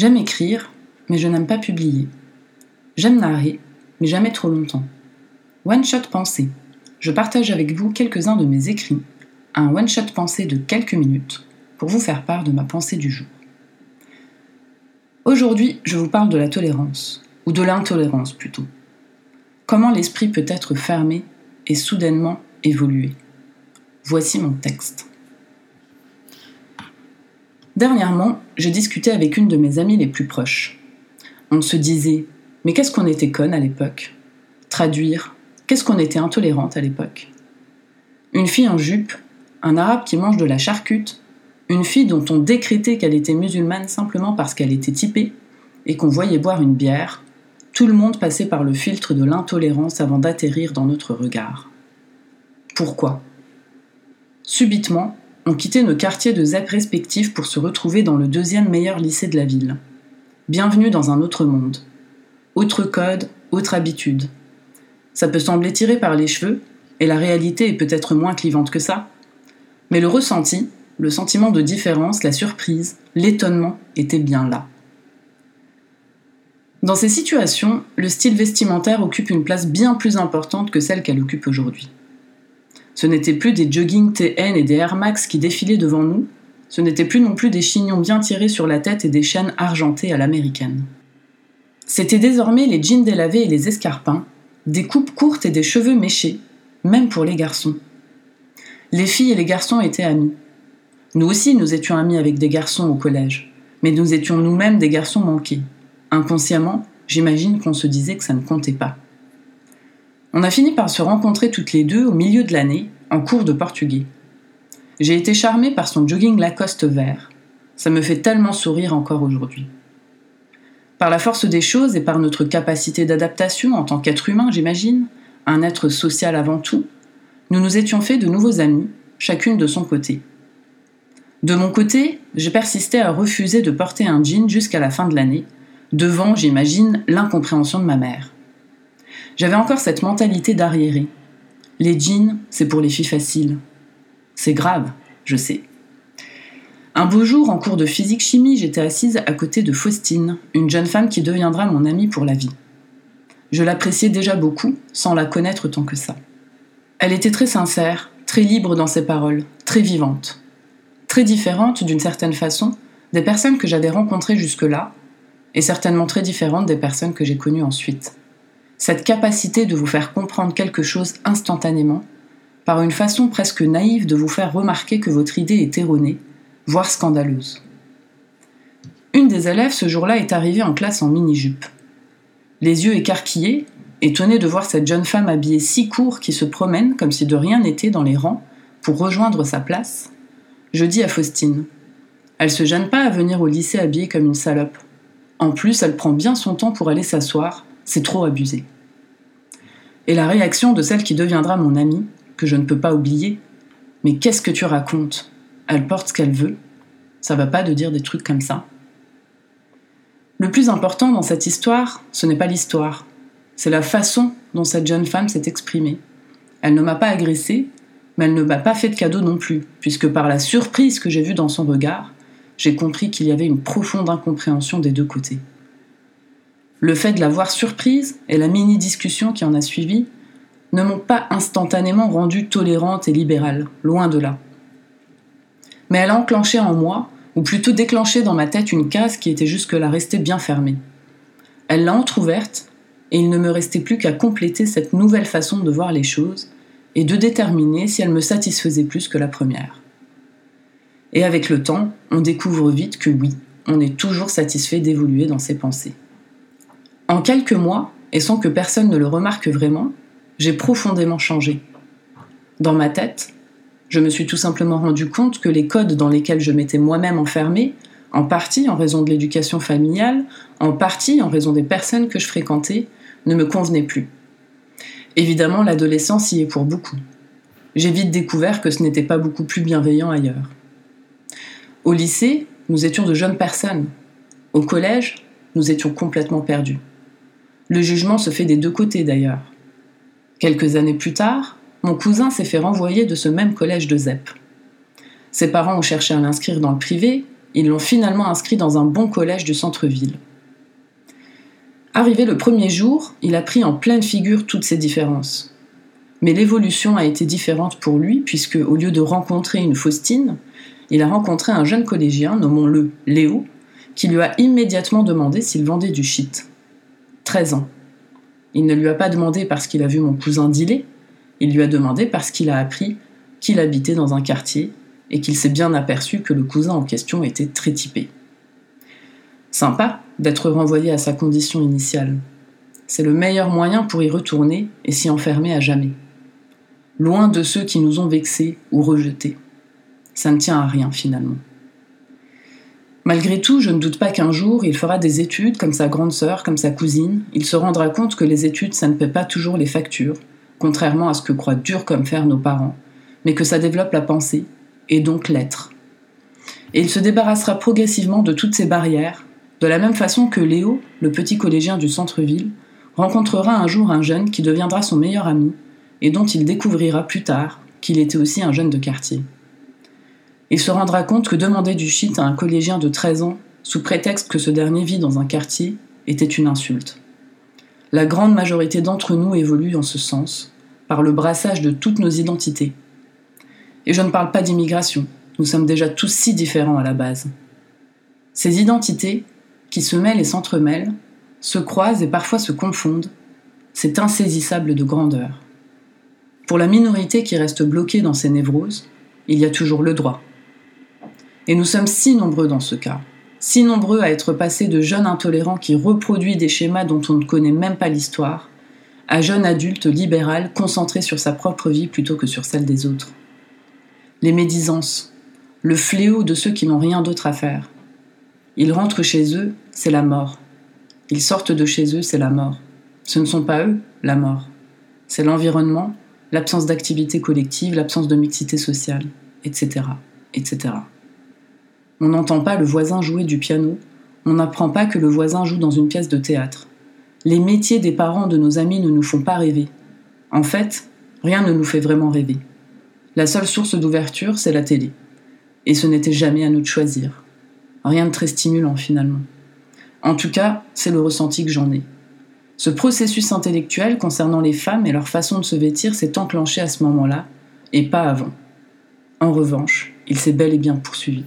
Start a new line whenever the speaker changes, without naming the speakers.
J'aime écrire, mais je n'aime pas publier. J'aime narrer, mais jamais trop longtemps. One Shot Pensée. Je partage avec vous quelques-uns de mes écrits, un One Shot Pensée de quelques minutes, pour vous faire part de ma pensée du jour. Aujourd'hui, je vous parle de la tolérance, ou de l'intolérance plutôt. Comment l'esprit peut être fermé et soudainement évoluer. Voici mon texte. Dernièrement, j'ai discuté avec une de mes amies les plus proches. On se disait Mais qu'est-ce qu'on était conne à l'époque? Traduire Qu'est-ce qu'on était intolérante à l'époque? Une fille en jupe, un arabe qui mange de la charcute, une fille dont on décrétait qu'elle était musulmane simplement parce qu'elle était typée et qu'on voyait boire une bière, tout le monde passait par le filtre de l'intolérance avant d'atterrir dans notre regard. Pourquoi? Subitement, on quittait nos quartiers de ZEP respectifs pour se retrouver dans le deuxième meilleur lycée de la ville. Bienvenue dans un autre monde. Autre code, autre habitude. Ça peut sembler tiré par les cheveux, et la réalité est peut-être moins clivante que ça, mais le ressenti, le sentiment de différence, la surprise, l'étonnement étaient bien là. Dans ces situations, le style vestimentaire occupe une place bien plus importante que celle qu'elle occupe aujourd'hui. Ce n'étaient plus des jogging TN et des Air Max qui défilaient devant nous, ce n'était plus non plus des chignons bien tirés sur la tête et des chaînes argentées à l'américaine. C'étaient désormais les jeans délavés et les escarpins, des coupes courtes et des cheveux méchés, même pour les garçons. Les filles et les garçons étaient amis. Nous aussi, nous étions amis avec des garçons au collège, mais nous étions nous-mêmes des garçons manqués. Inconsciemment, j'imagine qu'on se disait que ça ne comptait pas. On a fini par se rencontrer toutes les deux au milieu de l'année, en cours de portugais. J'ai été charmée par son jogging Lacoste vert. Ça me fait tellement sourire encore aujourd'hui. Par la force des choses et par notre capacité d'adaptation en tant qu'être humain, j'imagine, un être social avant tout, nous nous étions fait de nouveaux amis, chacune de son côté. De mon côté, j'ai persisté à refuser de porter un jean jusqu'à la fin de l'année, devant, j'imagine, l'incompréhension de ma mère. J'avais encore cette mentalité d'arriéré. Les jeans, c'est pour les filles faciles. C'est grave, je sais. Un beau jour, en cours de physique-chimie, j'étais assise à côté de Faustine, une jeune femme qui deviendra mon amie pour la vie. Je l'appréciais déjà beaucoup, sans la connaître tant que ça. Elle était très sincère, très libre dans ses paroles, très vivante. Très différente, d'une certaine façon, des personnes que j'avais rencontrées jusque-là, et certainement très différente des personnes que j'ai connues ensuite cette capacité de vous faire comprendre quelque chose instantanément, par une façon presque naïve de vous faire remarquer que votre idée est erronée, voire scandaleuse. Une des élèves ce jour-là est arrivée en classe en mini-jupe. Les yeux écarquillés, étonnée de voir cette jeune femme habillée si court qui se promène comme si de rien n'était dans les rangs pour rejoindre sa place, je dis à Faustine Elle se gêne pas à venir au lycée habillée comme une salope. En plus, elle prend bien son temps pour aller s'asseoir c'est trop abusé. Et la réaction de celle qui deviendra mon amie, que je ne peux pas oublier, mais qu'est-ce que tu racontes? Elle porte ce qu'elle veut. Ça va pas de dire des trucs comme ça. Le plus important dans cette histoire, ce n'est pas l'histoire, c'est la façon dont cette jeune femme s'est exprimée. Elle ne m'a pas agressée, mais elle ne m'a pas fait de cadeau non plus, puisque par la surprise que j'ai vue dans son regard, j'ai compris qu'il y avait une profonde incompréhension des deux côtés. Le fait de la voir surprise et la mini-discussion qui en a suivi ne m'ont pas instantanément rendue tolérante et libérale, loin de là. Mais elle a enclenché en moi, ou plutôt déclenché dans ma tête une case qui était jusque-là restée bien fermée. Elle l'a entr'ouverte, et il ne me restait plus qu'à compléter cette nouvelle façon de voir les choses et de déterminer si elle me satisfaisait plus que la première. Et avec le temps, on découvre vite que oui, on est toujours satisfait d'évoluer dans ses pensées. En quelques mois, et sans que personne ne le remarque vraiment, j'ai profondément changé. Dans ma tête, je me suis tout simplement rendu compte que les codes dans lesquels je m'étais moi-même enfermée, en partie en raison de l'éducation familiale, en partie en raison des personnes que je fréquentais, ne me convenaient plus. Évidemment, l'adolescence y est pour beaucoup. J'ai vite découvert que ce n'était pas beaucoup plus bienveillant ailleurs. Au lycée, nous étions de jeunes personnes. Au collège, nous étions complètement perdus. Le jugement se fait des deux côtés d'ailleurs. Quelques années plus tard, mon cousin s'est fait renvoyer de ce même collège de ZEP. Ses parents ont cherché à l'inscrire dans le privé, ils l'ont finalement inscrit dans un bon collège du centre-ville. Arrivé le premier jour, il a pris en pleine figure toutes ces différences. Mais l'évolution a été différente pour lui, puisque au lieu de rencontrer une Faustine, il a rencontré un jeune collégien, nommons-le Léo, qui lui a immédiatement demandé s'il vendait du shit. 13 ans. Il ne lui a pas demandé parce qu'il a vu mon cousin dealer, il lui a demandé parce qu'il a appris qu'il habitait dans un quartier et qu'il s'est bien aperçu que le cousin en question était très typé. Sympa d'être renvoyé à sa condition initiale. C'est le meilleur moyen pour y retourner et s'y enfermer à jamais. Loin de ceux qui nous ont vexés ou rejetés. Ça ne tient à rien finalement. Malgré tout, je ne doute pas qu'un jour, il fera des études comme sa grande sœur, comme sa cousine. Il se rendra compte que les études, ça ne paie pas toujours les factures, contrairement à ce que croient dur comme fer nos parents, mais que ça développe la pensée, et donc l'être. Et il se débarrassera progressivement de toutes ces barrières, de la même façon que Léo, le petit collégien du centre-ville, rencontrera un jour un jeune qui deviendra son meilleur ami, et dont il découvrira plus tard qu'il était aussi un jeune de quartier. Il se rendra compte que demander du shit à un collégien de 13 ans, sous prétexte que ce dernier vit dans un quartier, était une insulte. La grande majorité d'entre nous évolue en ce sens, par le brassage de toutes nos identités. Et je ne parle pas d'immigration, nous sommes déjà tous si différents à la base. Ces identités, qui se mêlent et s'entremêlent, se croisent et parfois se confondent, c'est insaisissable de grandeur. Pour la minorité qui reste bloquée dans ses névroses, il y a toujours le droit, et nous sommes si nombreux dans ce cas, si nombreux à être passés de jeunes intolérants qui reproduit des schémas dont on ne connaît même pas l'histoire, à jeunes adultes libéral concentrés sur sa propre vie plutôt que sur celle des autres. Les médisances, le fléau de ceux qui n'ont rien d'autre à faire. Ils rentrent chez eux, c'est la mort. Ils sortent de chez eux, c'est la mort. Ce ne sont pas eux, la mort. C'est l'environnement, l'absence d'activité collective, l'absence de mixité sociale, etc., etc. On n'entend pas le voisin jouer du piano, on n'apprend pas que le voisin joue dans une pièce de théâtre. Les métiers des parents de nos amis ne nous font pas rêver. En fait, rien ne nous fait vraiment rêver. La seule source d'ouverture, c'est la télé. Et ce n'était jamais à nous de choisir. Rien de très stimulant finalement. En tout cas, c'est le ressenti que j'en ai. Ce processus intellectuel concernant les femmes et leur façon de se vêtir s'est enclenché à ce moment-là, et pas avant. En revanche, il s'est bel et bien poursuivi.